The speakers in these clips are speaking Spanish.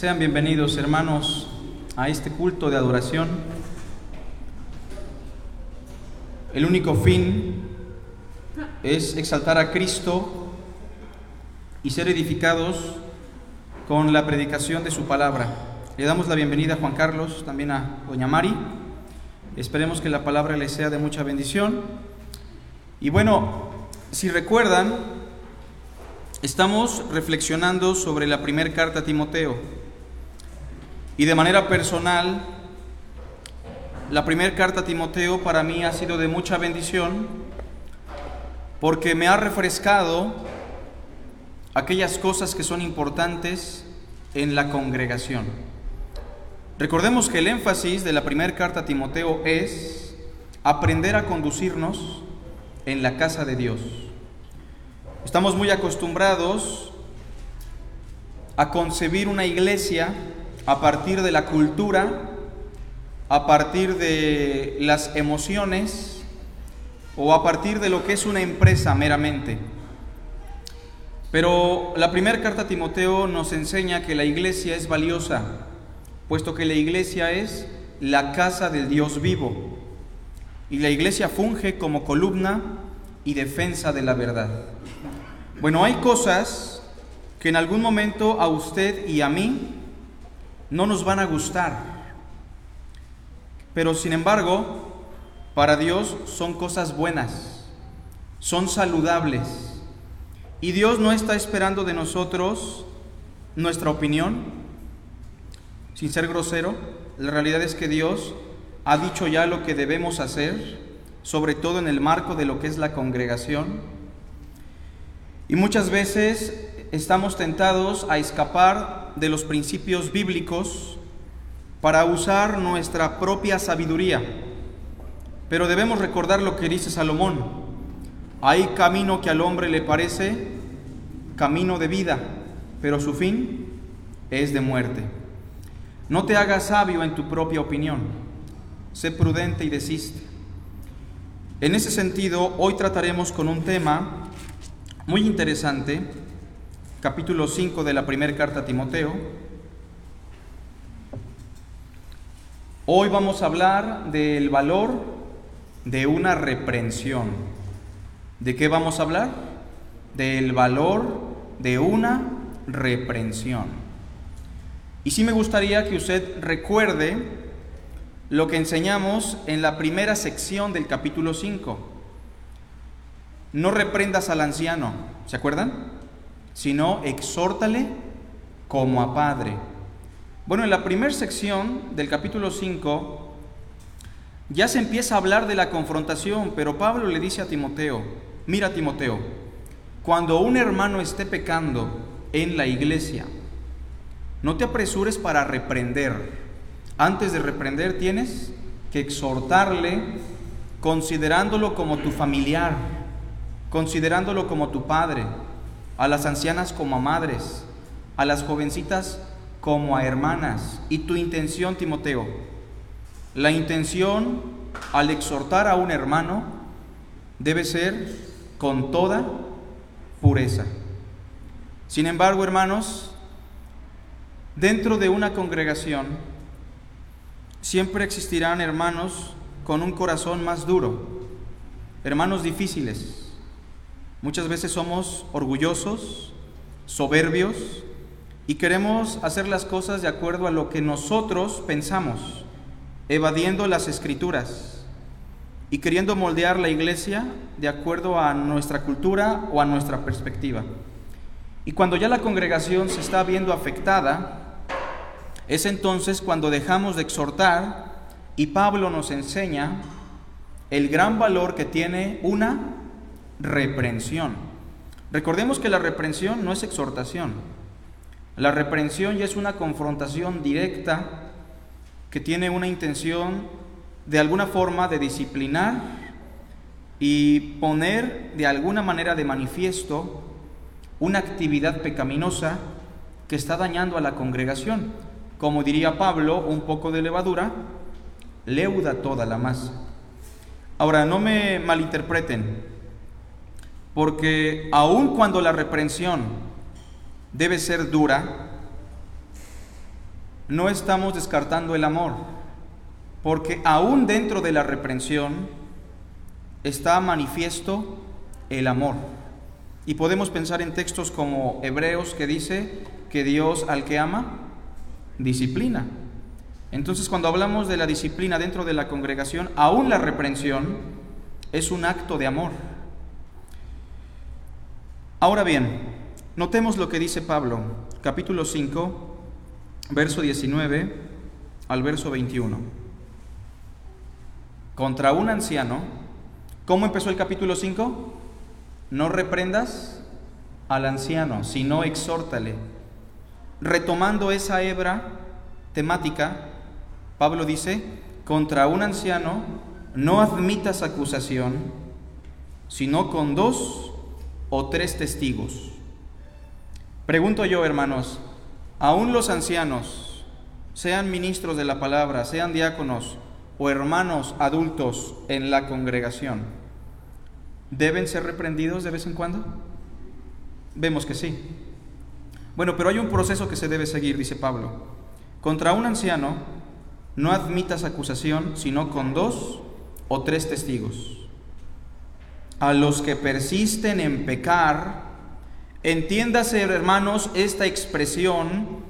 Sean bienvenidos hermanos a este culto de adoración. El único fin es exaltar a Cristo y ser edificados con la predicación de su palabra. Le damos la bienvenida a Juan Carlos, también a Doña Mari. Esperemos que la palabra les sea de mucha bendición. Y bueno, si recuerdan, estamos reflexionando sobre la primera carta a Timoteo. Y de manera personal, la primera carta a Timoteo para mí ha sido de mucha bendición porque me ha refrescado aquellas cosas que son importantes en la congregación. Recordemos que el énfasis de la primera carta a Timoteo es aprender a conducirnos en la casa de Dios. Estamos muy acostumbrados a concebir una iglesia a partir de la cultura, a partir de las emociones o a partir de lo que es una empresa meramente. Pero la primera carta a Timoteo nos enseña que la iglesia es valiosa, puesto que la iglesia es la casa del Dios vivo. Y la iglesia funge como columna y defensa de la verdad. Bueno, hay cosas que en algún momento a usted y a mí no nos van a gustar, pero sin embargo, para Dios son cosas buenas, son saludables. Y Dios no está esperando de nosotros nuestra opinión, sin ser grosero. La realidad es que Dios ha dicho ya lo que debemos hacer, sobre todo en el marco de lo que es la congregación. Y muchas veces estamos tentados a escapar de los principios bíblicos para usar nuestra propia sabiduría. Pero debemos recordar lo que dice Salomón. Hay camino que al hombre le parece camino de vida, pero su fin es de muerte. No te hagas sabio en tu propia opinión. Sé prudente y desiste. En ese sentido, hoy trataremos con un tema muy interesante, capítulo 5 de la primera carta a Timoteo. Hoy vamos a hablar del valor de una reprensión. ¿De qué vamos a hablar? Del valor de una reprensión. Y sí me gustaría que usted recuerde lo que enseñamos en la primera sección del capítulo 5. No reprendas al anciano, ¿se acuerdan? Sino exhórtale como a padre. Bueno, en la primera sección del capítulo 5 ya se empieza a hablar de la confrontación, pero Pablo le dice a Timoteo, mira Timoteo, cuando un hermano esté pecando en la iglesia, no te apresures para reprender. Antes de reprender tienes que exhortarle considerándolo como tu familiar, considerándolo como tu padre, a las ancianas como a madres, a las jovencitas como a hermanas. Y tu intención, Timoteo, la intención al exhortar a un hermano debe ser con toda pureza. Sin embargo, hermanos, dentro de una congregación siempre existirán hermanos con un corazón más duro, hermanos difíciles. Muchas veces somos orgullosos, soberbios, y queremos hacer las cosas de acuerdo a lo que nosotros pensamos, evadiendo las escrituras y queriendo moldear la iglesia de acuerdo a nuestra cultura o a nuestra perspectiva. Y cuando ya la congregación se está viendo afectada, es entonces cuando dejamos de exhortar y Pablo nos enseña el gran valor que tiene una reprensión. Recordemos que la reprensión no es exhortación. La reprensión ya es una confrontación directa que tiene una intención de alguna forma de disciplinar y poner de alguna manera de manifiesto una actividad pecaminosa que está dañando a la congregación. Como diría Pablo, un poco de levadura leuda toda la masa. Ahora, no me malinterpreten, porque aun cuando la reprensión debe ser dura, no estamos descartando el amor, porque aún dentro de la reprensión está manifiesto el amor. Y podemos pensar en textos como Hebreos que dice que Dios al que ama, disciplina. Entonces cuando hablamos de la disciplina dentro de la congregación, aún la reprensión es un acto de amor. Ahora bien, notemos lo que dice Pablo, capítulo 5, verso 19 al verso 21. Contra un anciano, ¿cómo empezó el capítulo 5? No reprendas al anciano, sino exhórtale. Retomando esa hebra temática, Pablo dice, contra un anciano no admitas acusación, sino con dos o tres testigos. Pregunto yo, hermanos, aún los ancianos, sean ministros de la palabra, sean diáconos o hermanos adultos en la congregación, ¿deben ser reprendidos de vez en cuando? Vemos que sí. Bueno, pero hay un proceso que se debe seguir, dice Pablo. Contra un anciano no admitas acusación, sino con dos o tres testigos. A los que persisten en pecar, entiéndase, hermanos, esta expresión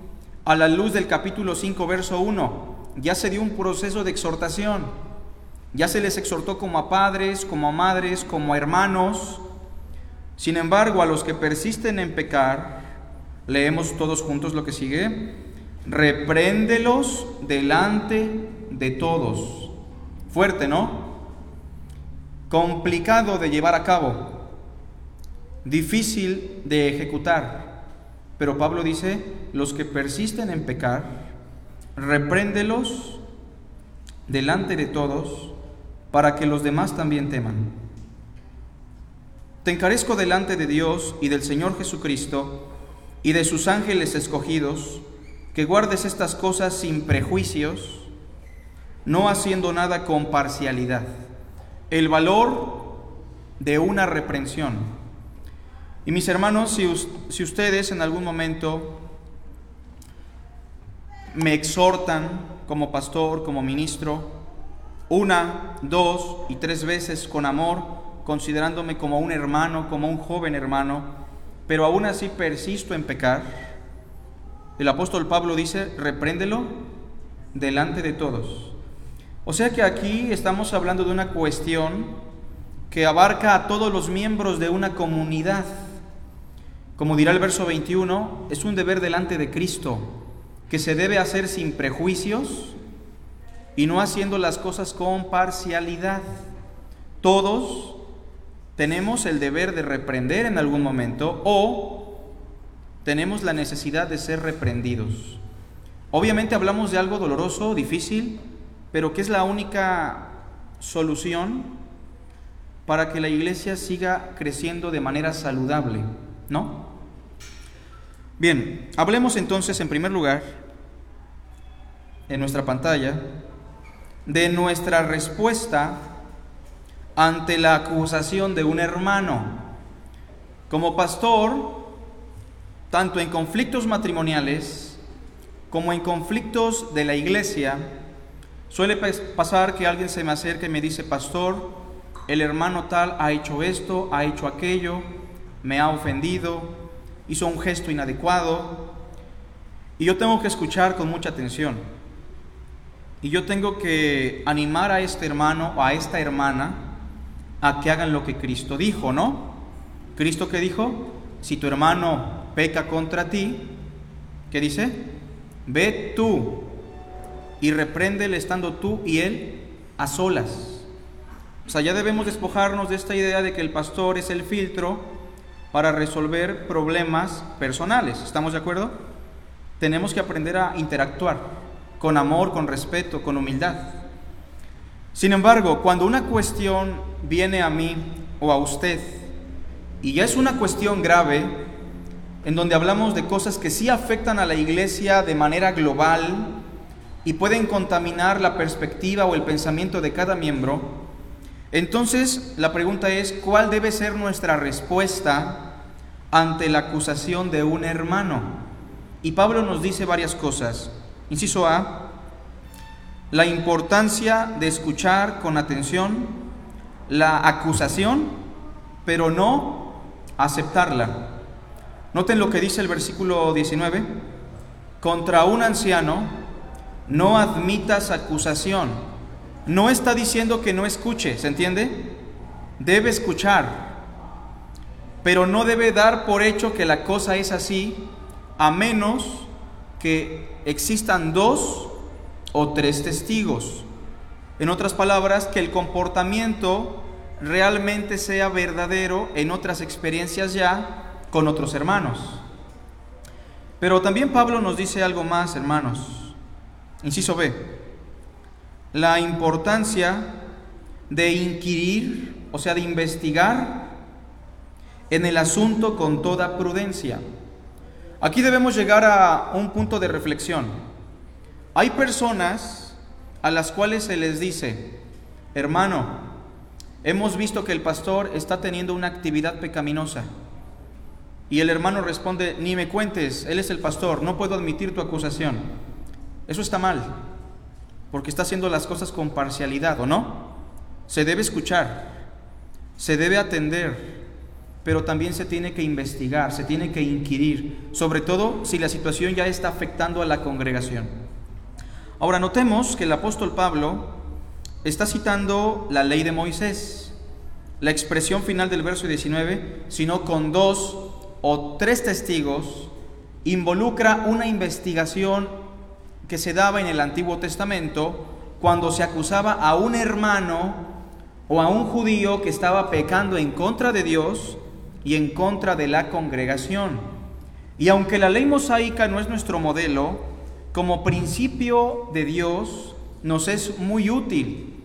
a la luz del capítulo 5, verso 1. Ya se dio un proceso de exhortación. Ya se les exhortó como a padres, como a madres, como a hermanos. Sin embargo, a los que persisten en pecar, leemos todos juntos lo que sigue. Repréndelos delante de todos. Fuerte, ¿no? Complicado de llevar a cabo. Difícil de ejecutar. Pero Pablo dice, los que persisten en pecar, repréndelos delante de todos para que los demás también teman. Te encarezco delante de Dios y del Señor Jesucristo y de sus ángeles escogidos, que guardes estas cosas sin prejuicios, no haciendo nada con parcialidad. El valor de una reprensión. Y mis hermanos, si, ustedes en algún momento me exhortan como pastor, como ministro, una, dos y tres veces con amor, considerándome como un hermano, como un joven hermano, pero aún así persisto en pecar, el apóstol Pablo dice, repréndelo delante de todos. O sea que aquí estamos hablando de una cuestión que abarca a todos los miembros de una comunidad. Como dirá el verso 21, es un deber delante de Cristo que se debe hacer sin prejuicios y no haciendo las cosas con parcialidad. Todos tenemos el deber de reprender en algún momento o tenemos la necesidad de ser reprendidos. Obviamente hablamos de algo doloroso, difícil, pero que es la única solución para que la iglesia siga creciendo de manera saludable, ¿no? Bien, hablemos entonces en primer lugar, en nuestra pantalla, de nuestra respuesta ante la acusación de un hermano. Como pastor, tanto en conflictos matrimoniales como en conflictos de la iglesia, suele pasar que alguien se me acerca y me dice, pastor, el hermano tal ha hecho esto, ha hecho aquello, me ha ofendido, hizo un gesto inadecuado y yo tengo que escuchar con mucha atención. Y yo tengo que animar a este hermano o a esta hermana a que hagan lo que Cristo dijo, ¿no? Cristo que dijo, si tu hermano peca contra ti, ¿qué dice? Ve tú y repréndele estando tú y él a solas. O sea, ya debemos despojarnos de esta idea de que el pastor es el filtro para resolver problemas personales. ¿Estamos de acuerdo? Tenemos que aprender a interactuar con amor, con respeto, con humildad. Sin embargo, cuando una cuestión viene a mí o a usted, y ya es una cuestión grave, en donde hablamos de cosas que sí afectan a la iglesia de manera global y pueden contaminar la perspectiva o el pensamiento de cada miembro, entonces, la pregunta es, ¿cuál debe ser nuestra respuesta ante la acusación de un hermano? Y Pablo nos dice varias cosas. Inciso A, la importancia de escuchar con atención la acusación, pero no aceptarla. Noten lo que dice el versículo 19. Contra un anciano no admitas acusación. No está diciendo que no escuche, ¿se entiende? Debe escuchar, pero no debe dar por hecho que la cosa es así, a menos que existan dos o tres testigos. En otras palabras, que el comportamiento realmente sea verdadero en otras experiencias ya con otros hermanos. Pero también Pablo nos dice algo más, hermanos. Inciso B. La importancia de inquirir, o sea, de investigar en el asunto con toda prudencia. Aquí debemos llegar a un punto de reflexión. Hay personas a las cuales se les dice, hermano, hemos visto que el pastor está teniendo una actividad pecaminosa. Y el hermano responde, ni me cuentes, él es el pastor, no puedo admitir tu acusación. Eso está mal, porque está haciendo las cosas con parcialidad, ¿o no? Se debe escuchar, se debe atender, pero también se tiene que investigar, se tiene que inquirir, sobre todo si la situación ya está afectando a la congregación. Ahora notemos que el apóstol Pablo está citando la ley de Moisés. La expresión final del verso 19, sino con dos o tres testigos, involucra una investigación que se daba en el Antiguo Testamento cuando se acusaba a un hermano o a un judío que estaba pecando en contra de Dios y en contra de la congregación. Y aunque la ley mosaica no es nuestro modelo, como principio de Dios nos es muy útil,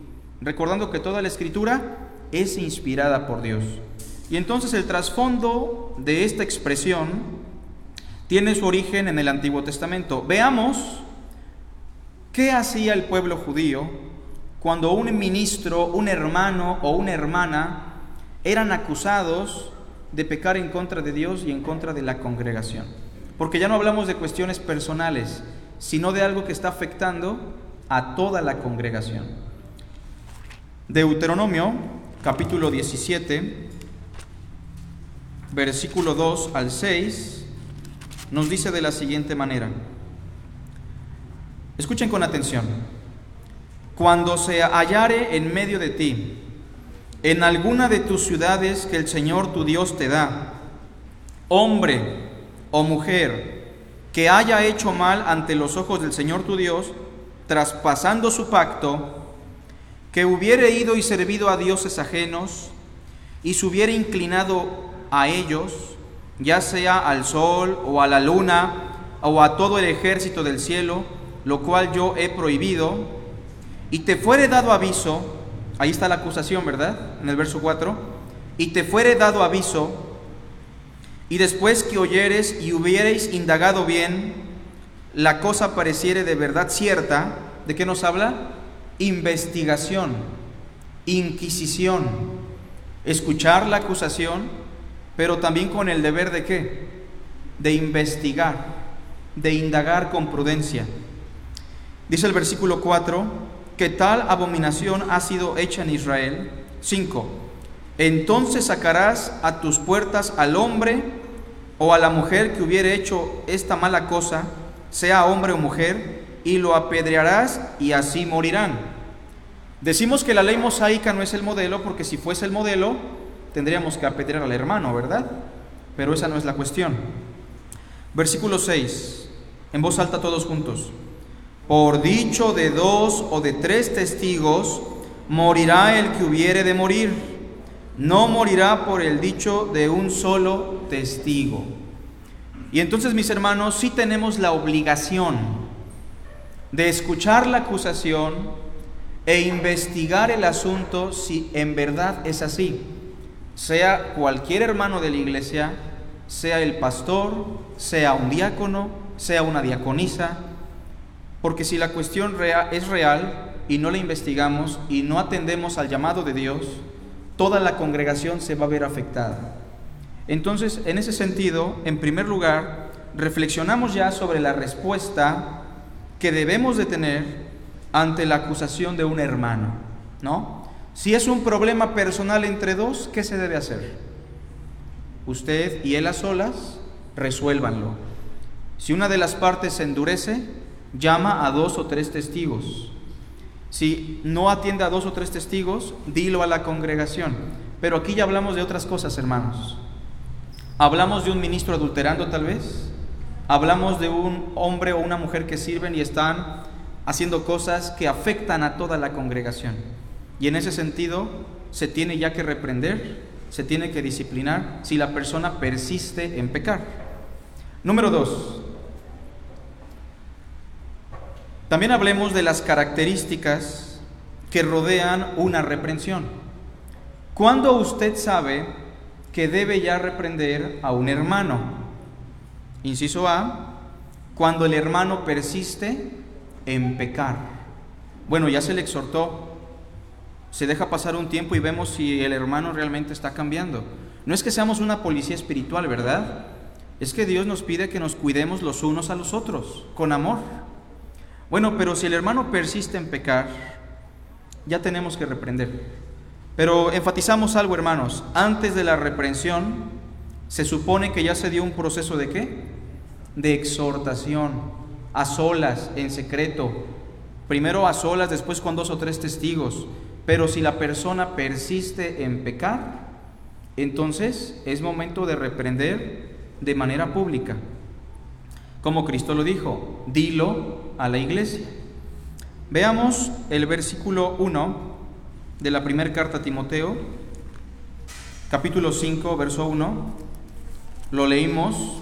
recordando que toda la escritura es inspirada por Dios. Y entonces el trasfondo de esta expresión tiene su origen en el Antiguo Testamento. Veamos qué hacía el pueblo judío cuando un ministro, un hermano o una hermana eran acusados de pecar en contra de Dios y en contra de la congregación. Porque ya no hablamos de cuestiones personales, sino de algo que está afectando a toda la congregación. Deuteronomio capítulo 17, versículo 2 al 6, nos dice de la siguiente manera. Escuchen con atención. Cuando se hallare en medio de ti, en alguna de tus ciudades que el Señor tu Dios te da, hombre o mujer, que haya hecho mal ante los ojos del Señor tu Dios, traspasando su pacto, que hubiere ido y servido a dioses ajenos, y se hubiere inclinado a ellos, ya sea al sol o a la luna, o a todo el ejército del cielo, lo cual yo he prohibido, y te fuere dado aviso, ahí está la acusación, ¿verdad? En el verso 4, y te fuere dado aviso, y después que oyeres y hubiereis indagado bien, la cosa pareciere de verdad cierta, ¿de qué nos habla? Investigación, inquisición, escuchar la acusación, pero también con el deber de qué? De investigar, de indagar con prudencia. Dice el versículo 4, que tal abominación ha sido hecha en Israel. 5 entonces sacarás a tus puertas al hombre o a la mujer que hubiere hecho esta mala cosa, sea hombre o mujer, y lo apedrearás y así morirán. Decimos que la ley mosaica no es el modelo porque si fuese el modelo tendríamos que apedrear al hermano, ¿verdad? Pero esa no es la cuestión. Versículo 6, en voz alta todos juntos. Por dicho de dos o de tres testigos, morirá el que hubiere de morir no morirá por el dicho de un solo testigo. Y entonces, mis hermanos, sí tenemos la obligación de escuchar la acusación e investigar el asunto si en verdad es así. Sea cualquier hermano de la iglesia, sea el pastor, sea un diácono, sea una diaconisa, porque si la cuestión es real y no la investigamos y no atendemos al llamado de Dios, toda la congregación se va a ver afectada. Entonces, en ese sentido, en primer lugar, reflexionamos ya sobre la respuesta que debemos de tener ante la acusación de un hermano, ¿no? Si es un problema personal entre dos, ¿qué se debe hacer? Usted y él a solas, resuélvanlo. Si una de las partes se endurece, llama a dos o tres testigos. Si no atiende a dos o tres testigos, dilo a la congregación. Pero aquí ya hablamos de otras cosas, hermanos. Hablamos de un ministro adulterando tal vez. Hablamos de un hombre o una mujer que sirven y están haciendo cosas que afectan a toda la congregación. Y en ese sentido se tiene ya que reprender, se tiene que disciplinar si la persona persiste en pecar. Número dos, también hablemos de las características que rodean una reprensión. ¿Cuándo usted sabe que debe ya reprender a un hermano? Inciso A, cuando el hermano persiste en pecar. Bueno, ya se le exhortó, se deja pasar un tiempo y vemos si el hermano realmente está cambiando. No es que seamos una policía espiritual, ¿verdad? Es que Dios nos pide que nos cuidemos los unos a los otros, con amor. Bueno, pero si el hermano persiste en pecar, ya tenemos que reprender. Pero enfatizamos algo, hermanos, antes de la reprensión, se supone que ya se dio un proceso de qué? De exhortación a solas, en secreto. Primero a solas, después con dos o tres testigos. Pero si la persona persiste en pecar, entonces es momento de reprender de manera pública. Como Cristo lo dijo, dilo a la iglesia. Veamos el versículo 1 de la primera carta a Timoteo, capítulo 5, verso 1. Lo leímos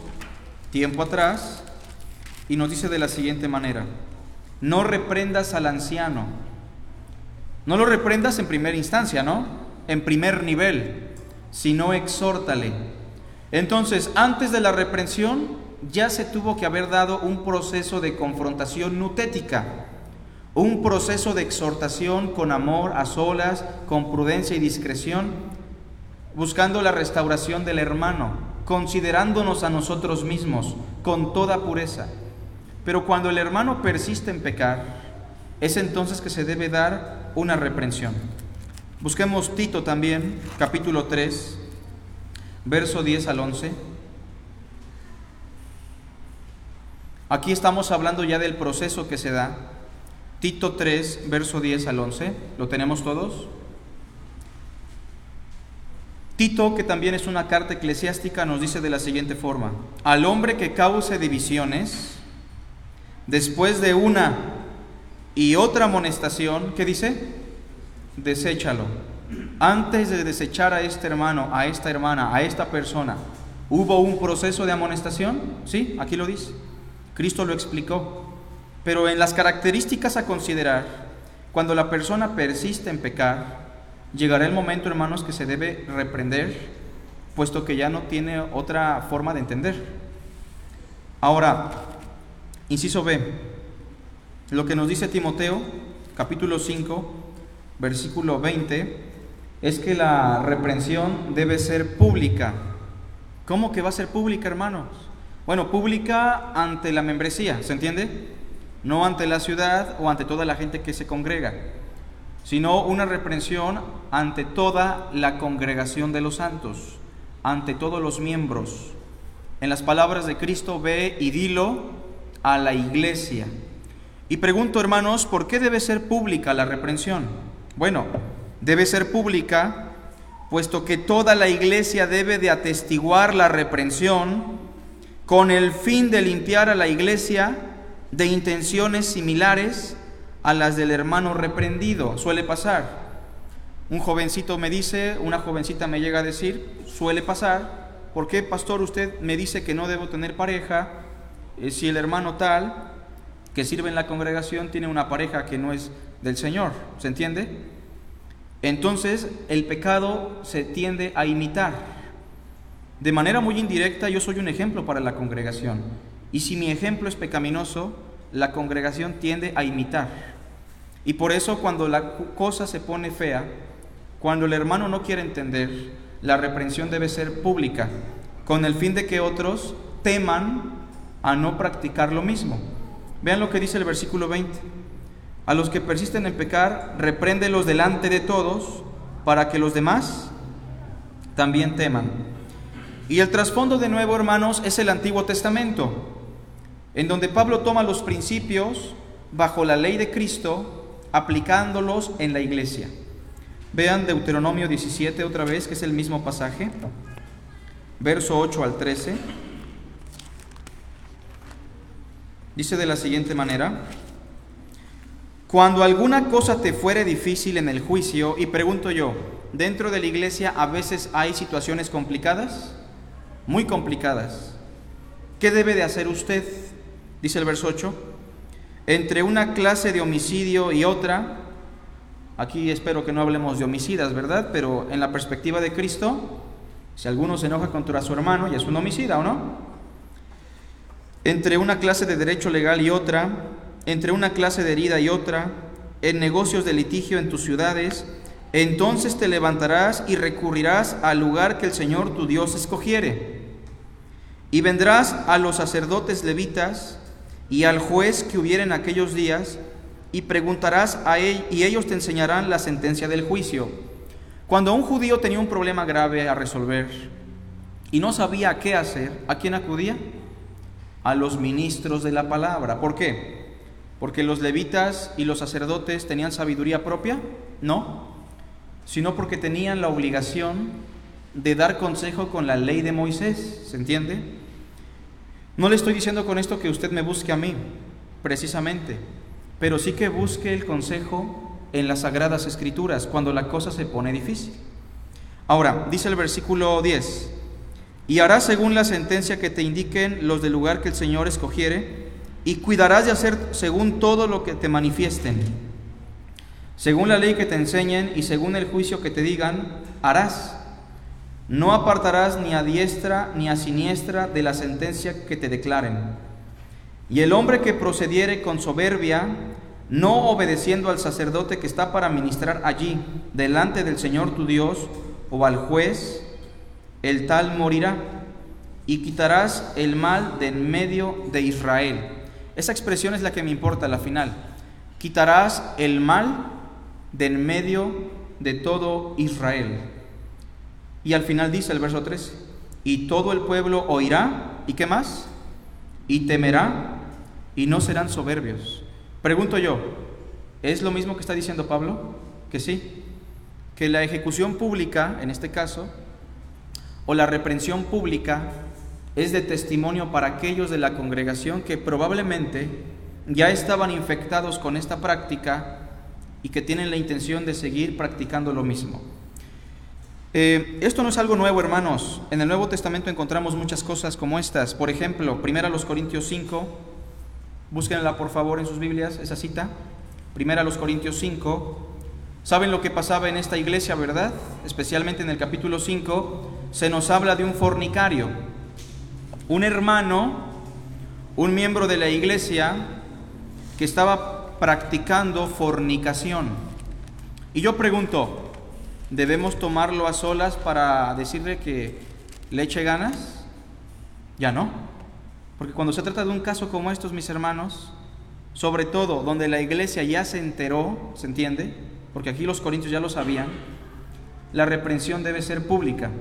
tiempo atrás y nos dice de la siguiente manera, no reprendas al anciano, no lo reprendas en primera instancia, ¿no? En primer nivel, sino exhórtale. Entonces, antes de la reprensión, ya se tuvo que haber dado un proceso de confrontación nutética, un proceso de exhortación con amor, a solas, con prudencia y discreción, buscando la restauración del hermano, considerándonos a nosotros mismos con toda pureza. Pero cuando el hermano persiste en pecar, es entonces que se debe dar una reprensión. Busquemos Tito también, capítulo 3, verso 10 al 11. Aquí estamos hablando ya del proceso que se da. Tito 3, verso 10 al 11. ¿Lo tenemos todos? Tito, que también es una carta eclesiástica, nos dice de la siguiente forma. Al hombre que cause divisiones, Después de una y otra amonestación, ¿qué dice? Deséchalo. Antes de desechar a este hermano, a esta hermana, a esta persona, ¿hubo un proceso de amonestación? Sí, aquí lo dice. Cristo lo explicó. Pero en las características a considerar, cuando la persona persiste en pecar, llegará el momento, hermanos, que se debe reprender, puesto que ya no tiene otra forma de entender. Ahora, Inciso B. Lo que nos dice Timoteo, capítulo 5, versículo 20, es que la reprensión debe ser pública. ¿Cómo que va a ser pública, hermanos? Bueno, pública ante la membresía, ¿se entiende? No ante la ciudad o ante toda la gente que se congrega, sino una reprensión ante toda la congregación de los santos, ante todos los miembros. En las palabras de Cristo, ve y dilo a la iglesia. Y pregunto, hermanos, ¿por qué debe ser pública la reprensión? Bueno, debe ser pública puesto que toda la iglesia debe de atestiguar la reprensión con el fin de limpiar a la iglesia de intenciones similares a las del hermano reprendido. Suele pasar. Un jovencito me dice, una jovencita me llega a decir, suele pasar, ¿por qué, pastor, usted me dice que no debo tener pareja? Eh, si el hermano tal que sirve en la congregación tiene una pareja que no es del Señor, ¿se entiende? Entonces el pecado se tiende a imitar. De manera muy indirecta yo soy un ejemplo para la congregación. Y si mi ejemplo es pecaminoso, la congregación tiende a imitar. Y por eso cuando la cosa se pone fea, cuando el hermano no quiere entender, la reprensión debe ser pública, con el fin de que otros teman a no practicar lo mismo. Vean lo que dice el versículo 20. A los que persisten en pecar, repréndelos delante de todos, para que los demás también teman. Y el trasfondo de nuevo, hermanos, es el Antiguo Testamento, en donde Pablo toma los principios bajo la ley de Cristo, aplicándolos en la iglesia. Vean Deuteronomio 17 otra vez, que es el mismo pasaje, verso 8 al 13. Dice de la siguiente manera, cuando alguna cosa te fuere difícil en el juicio, y pregunto yo, dentro de la iglesia a veces hay situaciones complicadas, muy complicadas. ¿Qué debe de hacer usted? Dice el verso 8. Entre una clase de homicidio y otra, aquí espero que no hablemos de homicidas, ¿verdad? Pero en la perspectiva de Cristo, si alguno se enoja contra su hermano, ya es un homicida, ¿o no? entre una clase de derecho legal y otra, entre una clase de herida y otra, en negocios de litigio en tus ciudades, entonces te levantarás y recurrirás al lugar que el Señor tu Dios escogiere. Y vendrás a los sacerdotes levitas y al juez que hubiera en aquellos días, y preguntarás a él, y ellos te enseñarán la sentencia del juicio. Cuando un judío tenía un problema grave a resolver y no sabía qué hacer, ¿a quién acudía? a los ministros de la palabra. ¿Por qué? ¿Porque los levitas y los sacerdotes tenían sabiduría propia? No, sino porque tenían la obligación de dar consejo con la ley de Moisés, ¿se entiende? No le estoy diciendo con esto que usted me busque a mí, precisamente, pero sí que busque el consejo en las sagradas escrituras cuando la cosa se pone difícil. Ahora, dice el versículo 10, y harás según la sentencia que te indiquen los del lugar que el Señor escogiere, y cuidarás de hacer según todo lo que te manifiesten. Según la ley que te enseñen y según el juicio que te digan, harás. No apartarás ni a diestra ni a siniestra de la sentencia que te declaren. Y el hombre que procediere con soberbia, no obedeciendo al sacerdote que está para ministrar allí, delante del Señor tu Dios, o al juez, el tal morirá, y quitarás el mal de en medio de Israel. Esa expresión es la que me importa, la final. Quitarás el mal de en medio de todo Israel. Y al final dice el verso 13, y todo el pueblo oirá, ¿y qué más? Y temerá, y no serán soberbios. Pregunto yo, ¿es lo mismo que está diciendo Pablo? Que sí, que la ejecución pública, en este caso, o la reprensión pública es de testimonio para aquellos de la congregación que probablemente ya estaban infectados con esta práctica y que tienen la intención de seguir practicando lo mismo. Eh, esto no es algo nuevo, hermanos. En el Nuevo Testamento encontramos muchas cosas como estas. Por ejemplo, primera los Corintios 5, búsquenla por favor en sus Biblias, esa cita. Primera los Corintios 5. ¿Saben lo que pasaba en esta iglesia, verdad? Especialmente en el capítulo 5, se nos habla de un fornicario, un hermano, un miembro de la iglesia que estaba practicando fornicación. Y yo pregunto, ¿debemos tomarlo a solas para decirle que le eche ganas? Ya no. Porque cuando se trata de un caso como estos, mis hermanos, sobre todo donde la iglesia ya se enteró, ¿se entiende? Porque aquí los corintios ya lo sabían, la reprensión debe ser pública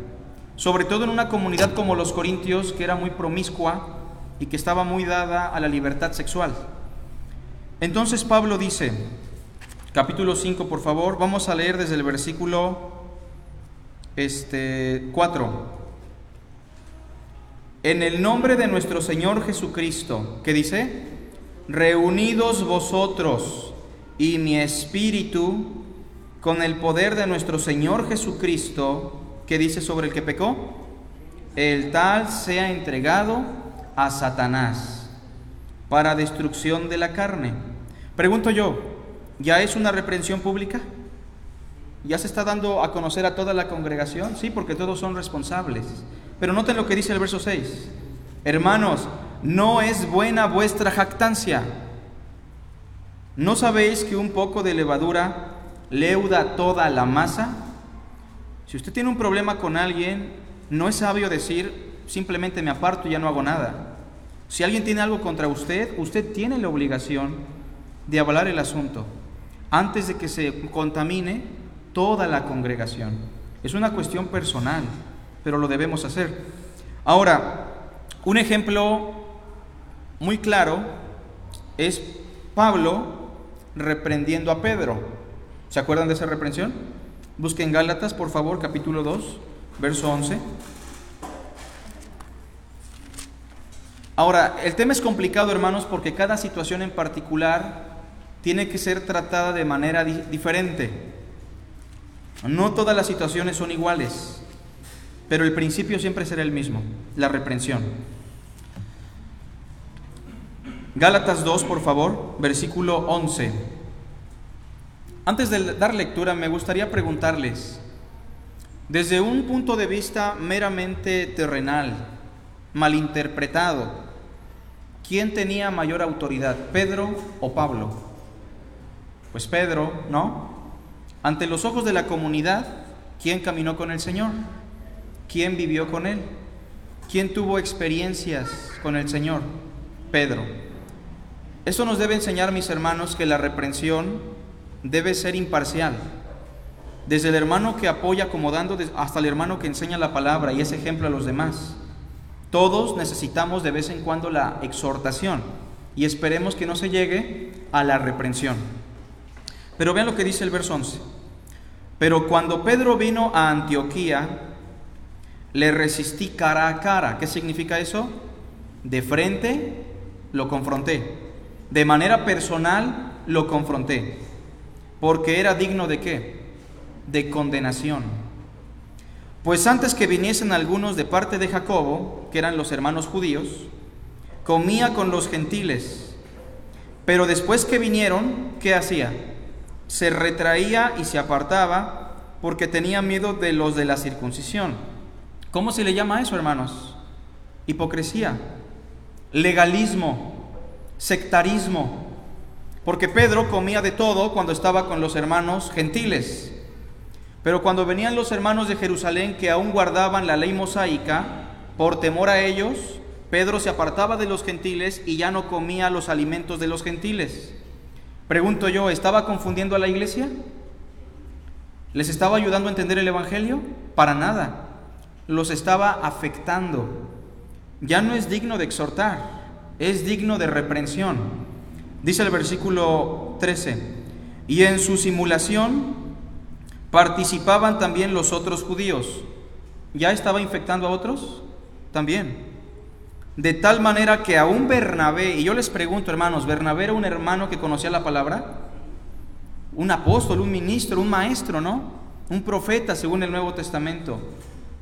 sobre todo en una comunidad como los corintios, que era muy promiscua y que estaba muy dada a la libertad sexual. Entonces Pablo dice, capítulo 5, por favor, vamos a leer desde el versículo este, 4. En el nombre de nuestro Señor Jesucristo, ¿qué dice? Reunidos vosotros y mi espíritu con el poder de nuestro Señor Jesucristo, ¿Qué dice sobre el que pecó? El tal sea entregado a Satanás para destrucción de la carne. Pregunto yo, ¿ya es una reprensión pública? ¿Ya se está dando a conocer a toda la congregación? Sí, porque todos son responsables. Pero noten lo que dice el verso 6. Hermanos, no es buena vuestra jactancia. ¿No sabéis que un poco de levadura leuda toda la masa? Si usted tiene un problema con alguien, no es sabio decir simplemente me aparto y ya no hago nada. Si alguien tiene algo contra usted, usted tiene la obligación de avalar el asunto antes de que se contamine toda la congregación. Es una cuestión personal, pero lo debemos hacer. Ahora, un ejemplo muy claro es Pablo reprendiendo a Pedro. ¿Se acuerdan de esa reprensión? Busquen Gálatas, por favor, capítulo 2, verso 11. Ahora, el tema es complicado, hermanos, porque cada situación en particular tiene que ser tratada de manera diferente. No todas las situaciones son iguales, pero el principio siempre será el mismo, la reprensión. Gálatas 2, por favor, versículo 11. Antes de dar lectura, me gustaría preguntarles, desde un punto de vista meramente terrenal, malinterpretado, ¿quién tenía mayor autoridad, Pedro o Pablo? Pues Pedro, ¿no? Ante los ojos de la comunidad, ¿quién caminó con el Señor? ¿Quién vivió con Él? ¿Quién tuvo experiencias con el Señor? Pedro. Esto nos debe enseñar, mis hermanos, que la reprensión debe ser imparcial. Desde el hermano que apoya acomodando hasta el hermano que enseña la palabra y es ejemplo a los demás. Todos necesitamos de vez en cuando la exhortación y esperemos que no se llegue a la reprensión. Pero vean lo que dice el verso 11. Pero cuando Pedro vino a Antioquía, le resistí cara a cara. ¿Qué significa eso? De frente lo confronté. De manera personal lo confronté. Porque era digno de qué? De condenación. Pues antes que viniesen algunos de parte de Jacobo, que eran los hermanos judíos, comía con los gentiles. Pero después que vinieron, ¿qué hacía? Se retraía y se apartaba porque tenía miedo de los de la circuncisión. ¿Cómo se le llama eso, hermanos? Hipocresía, legalismo, sectarismo. Porque Pedro comía de todo cuando estaba con los hermanos gentiles. Pero cuando venían los hermanos de Jerusalén que aún guardaban la ley mosaica, por temor a ellos, Pedro se apartaba de los gentiles y ya no comía los alimentos de los gentiles. Pregunto yo, ¿estaba confundiendo a la iglesia? ¿Les estaba ayudando a entender el Evangelio? Para nada. Los estaba afectando. Ya no es digno de exhortar, es digno de reprensión. Dice el versículo 13, y en su simulación participaban también los otros judíos. ¿Ya estaba infectando a otros? También. De tal manera que aún Bernabé, y yo les pregunto hermanos, ¿Bernabé era un hermano que conocía la palabra? Un apóstol, un ministro, un maestro, ¿no? Un profeta según el Nuevo Testamento.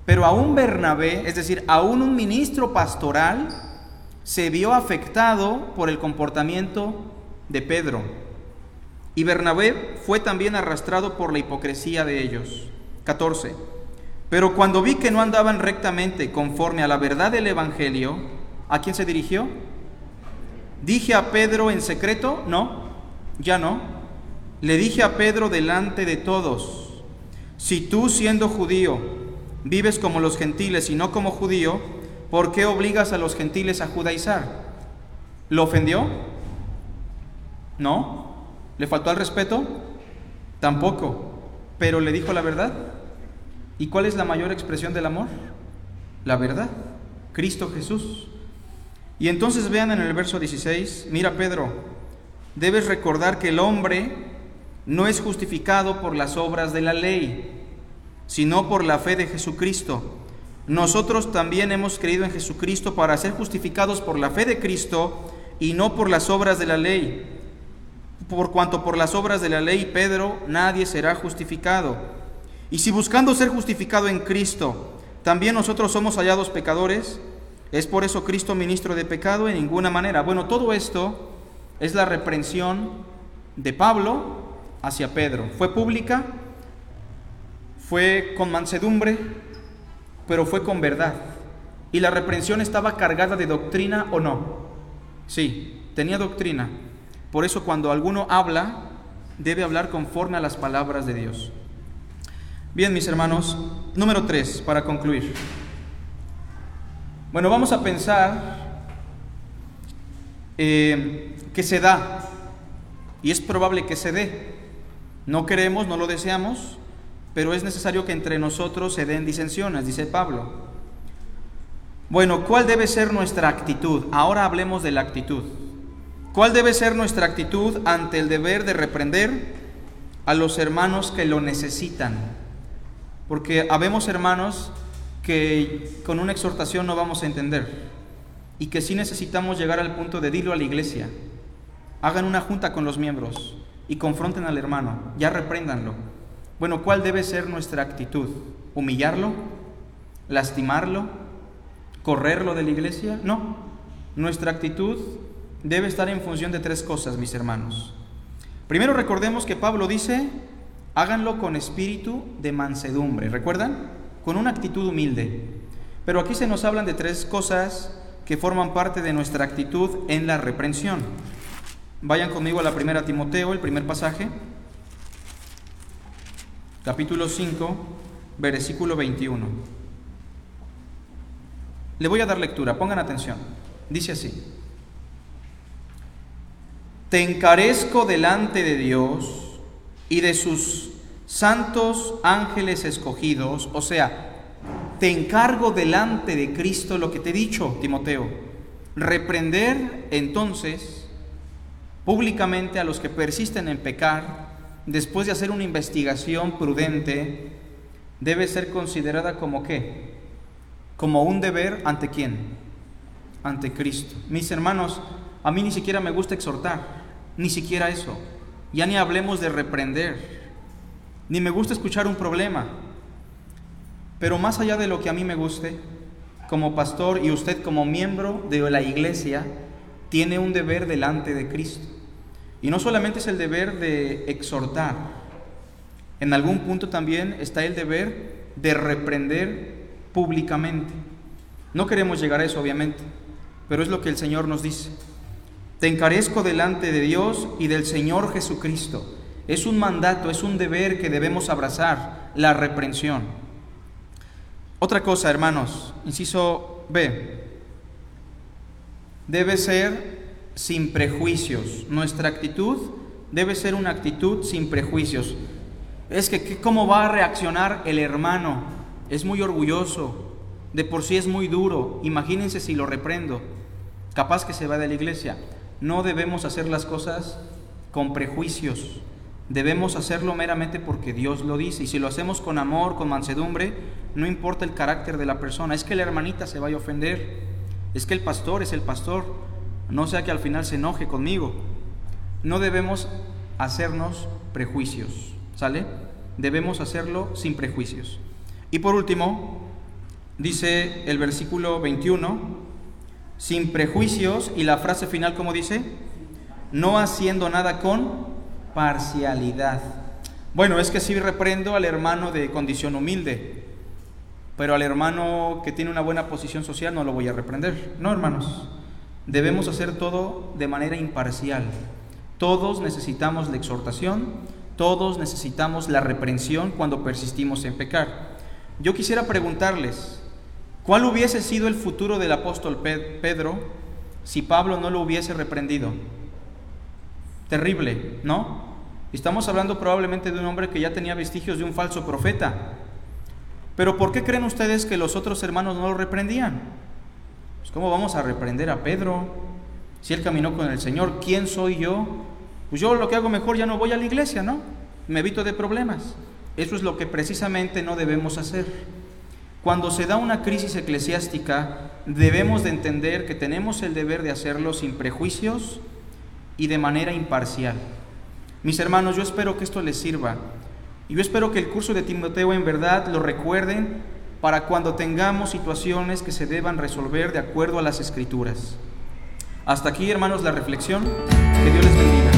Pero aún Bernabé, es decir, aún un ministro pastoral, se vio afectado por el comportamiento de Pedro. Y Bernabé fue también arrastrado por la hipocresía de ellos. 14. Pero cuando vi que no andaban rectamente conforme a la verdad del Evangelio, ¿A quién se dirigió? ¿Dije a Pedro en secreto? No, ya no. Le dije a Pedro delante de todos, si tú siendo judío vives como los gentiles y no como judío, ¿por qué obligas a los gentiles a judaizar? ¿Lo ofendió? ¿No? ¿Le faltó al respeto? Tampoco. Pero le dijo la verdad. ¿Y cuál es la mayor expresión del amor? La verdad. Cristo Jesús. Y entonces vean en el verso 16, mira Pedro, debes recordar que el hombre no es justificado por las obras de la ley, sino por la fe de Jesucristo. Nosotros también hemos creído en Jesucristo para ser justificados por la fe de Cristo y no por las obras de la ley. Por cuanto por las obras de la ley, Pedro, nadie será justificado. Y si buscando ser justificado en Cristo, también nosotros somos hallados pecadores, ¿Es por eso Cristo ministro de pecado? En ninguna manera. Bueno, todo esto es la reprensión de Pablo hacia Pedro. Fue pública, fue con mansedumbre, pero fue con verdad. ¿Y la reprensión estaba cargada de doctrina o no? Sí, tenía doctrina. Por eso cuando alguno habla, debe hablar conforme a las palabras de Dios. Bien, mis hermanos, número tres, para concluir. Bueno, vamos a pensar eh, que se da, y es probable que se dé. No queremos, no lo deseamos, pero es necesario que entre nosotros se den disensiones, dice Pablo. Bueno, ¿cuál debe ser nuestra actitud? Ahora hablemos de la actitud. ¿Cuál debe ser nuestra actitud ante el deber de reprender a los hermanos que lo necesitan? Porque habemos hermanos que con una exhortación no vamos a entender y que sí necesitamos llegar al punto de dilo a la iglesia. Hagan una junta con los miembros y confronten al hermano, ya repréndanlo. Bueno, ¿cuál debe ser nuestra actitud? ¿Humillarlo? ¿Lastimarlo? ¿Correrlo de la iglesia? No. Nuestra actitud debe estar en función de tres cosas, mis hermanos. Primero recordemos que Pablo dice, háganlo con espíritu de mansedumbre. ¿Recuerdan? Con una actitud humilde. Pero aquí se nos hablan de tres cosas que forman parte de nuestra actitud en la reprensión. Vayan conmigo a la primera Timoteo, el primer pasaje capítulo 5, versículo 21. Le voy a dar lectura, pongan atención. Dice así, te encarezco delante de Dios y de sus santos ángeles escogidos, o sea, te encargo delante de Cristo lo que te he dicho, Timoteo, reprender entonces públicamente a los que persisten en pecar, después de hacer una investigación prudente, debe ser considerada como qué? Como un deber ante quién? Ante Cristo. Mis hermanos, a mí ni siquiera me gusta exhortar, ni siquiera eso. Ya ni hablemos de reprender, ni me gusta escuchar un problema. Pero más allá de lo que a mí me guste, como pastor y usted como miembro de la iglesia, tiene un deber delante de Cristo. Y no solamente es el deber de exhortar, en algún punto también está el deber de reprender públicamente. No queremos llegar a eso, obviamente, pero es lo que el Señor nos dice. Te encarezco delante de Dios y del Señor Jesucristo. Es un mandato, es un deber que debemos abrazar, la reprensión. Otra cosa, hermanos, inciso B, debe ser sin prejuicios. Nuestra actitud debe ser una actitud sin prejuicios. Es que cómo va a reaccionar el hermano. Es muy orgulloso, de por sí es muy duro. Imagínense si lo reprendo. Capaz que se va de la iglesia. No debemos hacer las cosas con prejuicios. Debemos hacerlo meramente porque Dios lo dice. Y si lo hacemos con amor, con mansedumbre, no importa el carácter de la persona. Es que la hermanita se vaya a ofender. Es que el pastor es el pastor no sea que al final se enoje conmigo. No debemos hacernos prejuicios, ¿sale? Debemos hacerlo sin prejuicios. Y por último, dice el versículo 21, sin prejuicios, y la frase final, como dice? No haciendo nada con parcialidad. Bueno, es que sí reprendo al hermano de condición humilde, pero al hermano que tiene una buena posición social no lo voy a reprender. No, hermanos. Debemos hacer todo de manera imparcial. Todos necesitamos la exhortación, todos necesitamos la reprensión cuando persistimos en pecar. Yo quisiera preguntarles, ¿cuál hubiese sido el futuro del apóstol Pedro si Pablo no lo hubiese reprendido? Terrible, ¿no? Estamos hablando probablemente de un hombre que ya tenía vestigios de un falso profeta. Pero ¿por qué creen ustedes que los otros hermanos no lo reprendían? Pues, ¿Cómo vamos a reprender a Pedro? Si él caminó con el Señor, ¿quién soy yo? Pues yo lo que hago mejor ya no voy a la iglesia, ¿no? Me evito de problemas. Eso es lo que precisamente no debemos hacer. Cuando se da una crisis eclesiástica, debemos de entender que tenemos el deber de hacerlo sin prejuicios y de manera imparcial. Mis hermanos, yo espero que esto les sirva. Y yo espero que el curso de Timoteo en verdad lo recuerden para cuando tengamos situaciones que se deban resolver de acuerdo a las escrituras. Hasta aquí, hermanos, la reflexión. Que Dios les bendiga.